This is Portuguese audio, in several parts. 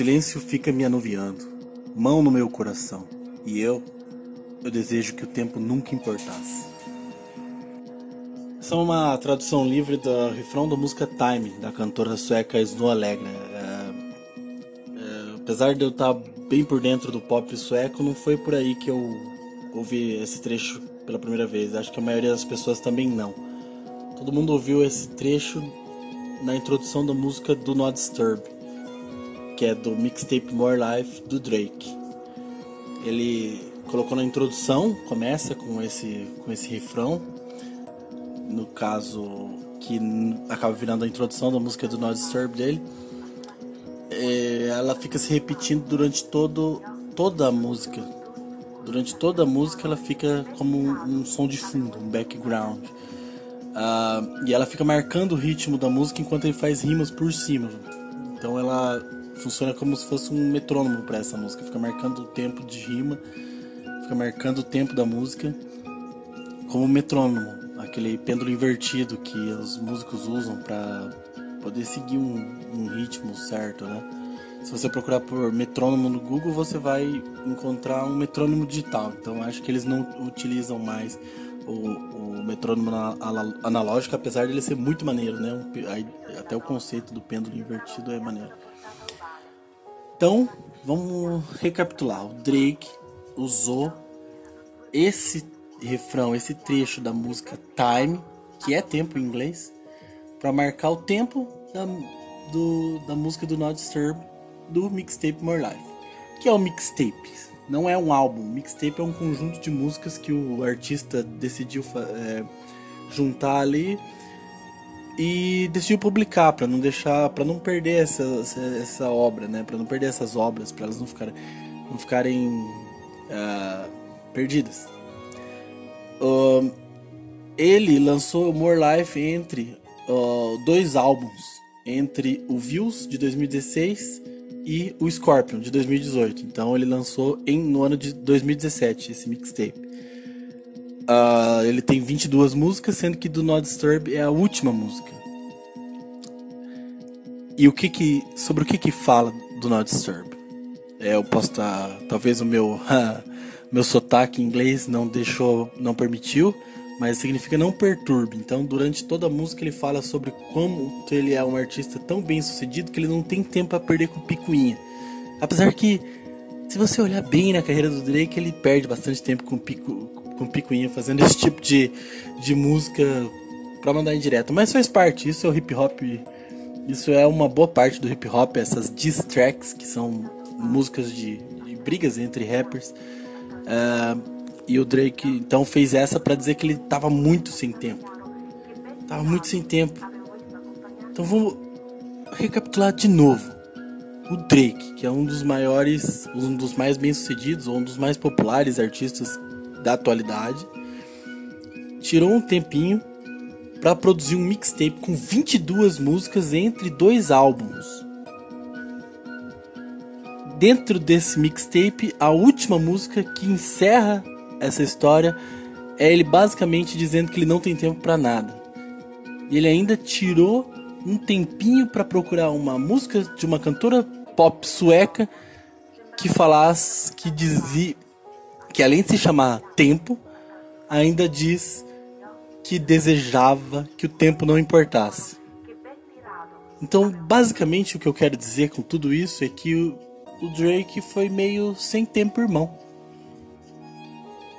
silêncio fica me anuviando, mão no meu coração, e eu, eu desejo que o tempo nunca importasse. Essa é uma tradução livre do refrão da música Time, da cantora sueca Snow Allegra. É, é, apesar de eu estar bem por dentro do pop sueco, não foi por aí que eu ouvi esse trecho pela primeira vez. Acho que a maioria das pessoas também não. Todo mundo ouviu esse trecho na introdução da música Do Not Disturb, que é do mixtape More Life do Drake. Ele colocou na introdução, começa com esse com esse refrão, no caso que acaba virando a introdução da música do Not Disturb dele. É, ela fica se repetindo durante todo toda a música. Durante toda a música ela fica como um, um som de fundo, um background. Uh, e ela fica marcando o ritmo da música enquanto ele faz rimas por cima. Então ela funciona como se fosse um metrônomo para essa música, fica marcando o tempo de rima, fica marcando o tempo da música como um metrônomo, aquele pêndulo invertido que os músicos usam para poder seguir um, um, ritmo certo, né? Se você procurar por metrônomo no Google, você vai encontrar um metrônomo digital. Então acho que eles não utilizam mais o, o metrônomo analógico, apesar de ele ser muito maneiro, né? Até o conceito do pêndulo invertido é maneiro. Então, vamos recapitular. O Drake usou esse refrão, esse trecho da música Time, que é tempo em inglês, para marcar o tempo da, do, da música do Not Disturb do mixtape More Life. que é o mixtape? não é um álbum. Mixtape é um conjunto de músicas que o artista decidiu é, juntar ali e decidiu publicar para não deixar, para não perder essa, essa, essa obra, né? Para não perder essas obras, para elas não ficarem, não ficarem uh, perdidas. Ele lançou More Life entre uh, dois álbuns, entre o Views de 2016 e o Scorpion de 2018. Então ele lançou em, no ano de 2017 esse mixtape. Uh, ele tem 22 músicas, sendo que do Not Disturb é a última música. E o que que sobre o que que fala do Not Disturb? É, eu posso estar, tá, talvez o meu meu sotaque em inglês não deixou, não permitiu, mas significa não perturbe. Então, durante toda a música ele fala sobre como ele é um artista tão bem sucedido que ele não tem tempo a perder com picuinha. Apesar que, se você olhar bem na carreira do Drake, ele perde bastante tempo com, pico, com picuinha, fazendo esse tipo de, de música para mandar em direto. Mas faz parte, isso é o hip hop. Isso é uma boa parte do hip hop, essas diss tracks, que são músicas de, de brigas entre rappers. Uh, e o Drake então fez essa para dizer que ele tava muito sem tempo. Tava muito sem tempo. Então vamos recapitular de novo. O Drake, que é um dos maiores, um dos mais bem-sucedidos, um dos mais populares artistas da atualidade, tirou um tempinho para produzir um mixtape com 22 músicas entre dois álbuns. Dentro desse mixtape, a última música que encerra essa história é ele basicamente dizendo que ele não tem tempo para nada. E ele ainda tirou um tempinho para procurar uma música de uma cantora pop sueca que falasse, que dizia, que além de se chamar Tempo, ainda diz que desejava que o tempo não importasse. Então, basicamente, o que eu quero dizer com tudo isso é que o, o Drake foi meio sem tempo, irmão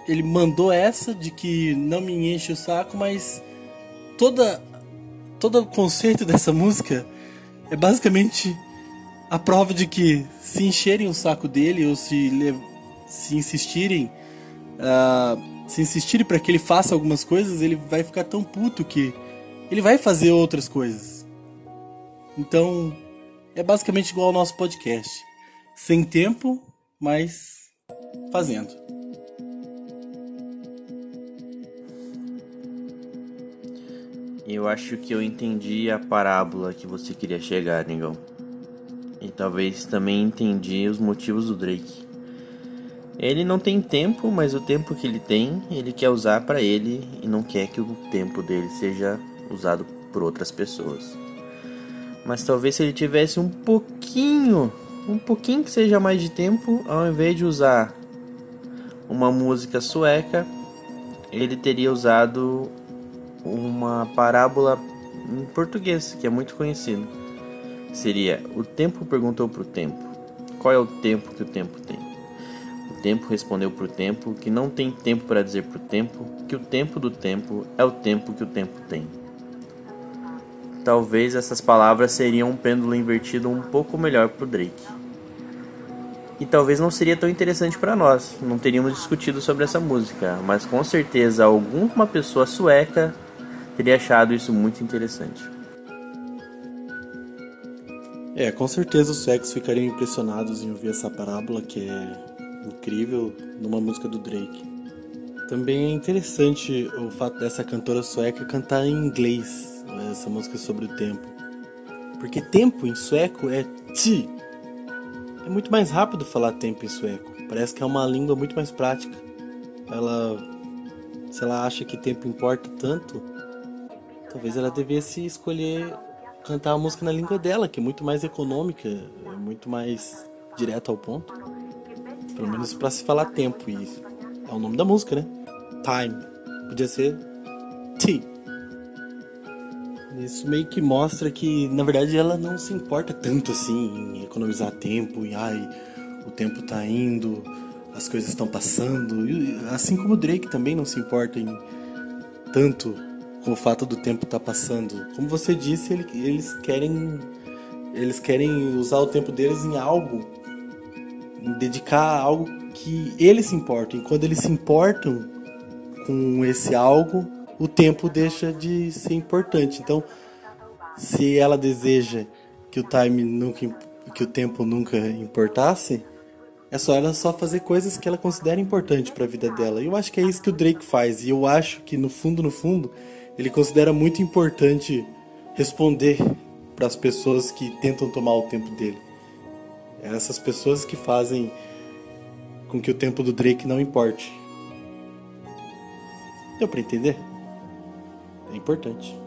ele mandou essa de que não me enche o saco, mas toda todo o conceito dessa música é basicamente a prova de que se encherem o saco dele ou se se insistirem uh, se insistirem para que ele faça algumas coisas, ele vai ficar tão puto que ele vai fazer outras coisas. Então, é basicamente igual ao nosso podcast. Sem tempo, mas fazendo. Eu acho que eu entendi a parábola que você queria chegar, negão. E talvez também entendi os motivos do Drake. Ele não tem tempo, mas o tempo que ele tem, ele quer usar para ele e não quer que o tempo dele seja usado por outras pessoas. Mas talvez se ele tivesse um pouquinho um pouquinho que seja mais de tempo, ao invés de usar uma música sueca, ele teria usado uma parábola em português, que é muito conhecido. Seria: O tempo perguntou para o tempo: Qual é o tempo que o tempo tem? Tempo respondeu para o tempo que não tem tempo para dizer para o tempo que o tempo do tempo é o tempo que o tempo tem. Talvez essas palavras seriam um pêndulo invertido um pouco melhor para o Drake. E talvez não seria tão interessante para nós, não teríamos discutido sobre essa música, mas com certeza alguma pessoa sueca teria achado isso muito interessante. É, com certeza os suecos ficariam impressionados em ouvir essa parábola que é incrível numa música do Drake. Também é interessante o fato dessa cantora sueca cantar em inglês essa música sobre o tempo. Porque tempo em sueco é ti. É muito mais rápido falar tempo em sueco. Parece que é uma língua muito mais prática. Ela, se ela acha que tempo importa tanto, talvez ela devesse escolher cantar a música na língua dela, que é muito mais econômica, é muito mais direto ao ponto. Pelo menos para se falar tempo. E é o nome da música, né? Time. Podia ser T. Isso meio que mostra que, na verdade, ela não se importa tanto assim em economizar tempo, e ai, o tempo tá indo, as coisas estão passando. E, assim como o Drake também não se importa em tanto com o fato do tempo estar tá passando. Como você disse, ele, eles querem eles querem usar o tempo deles em algo, dedicar algo que eles se importam. E quando eles se importam com esse algo, o tempo deixa de ser importante. Então, se ela deseja que o time nunca que o tempo nunca importasse, é só ela só fazer coisas que ela considera importante para a vida dela. E eu acho que é isso que o Drake faz. E eu acho que no fundo, no fundo, ele considera muito importante responder para as pessoas que tentam tomar o tempo dele. É essas pessoas que fazem com que o tempo do Drake não importe. Deu para entender? É importante.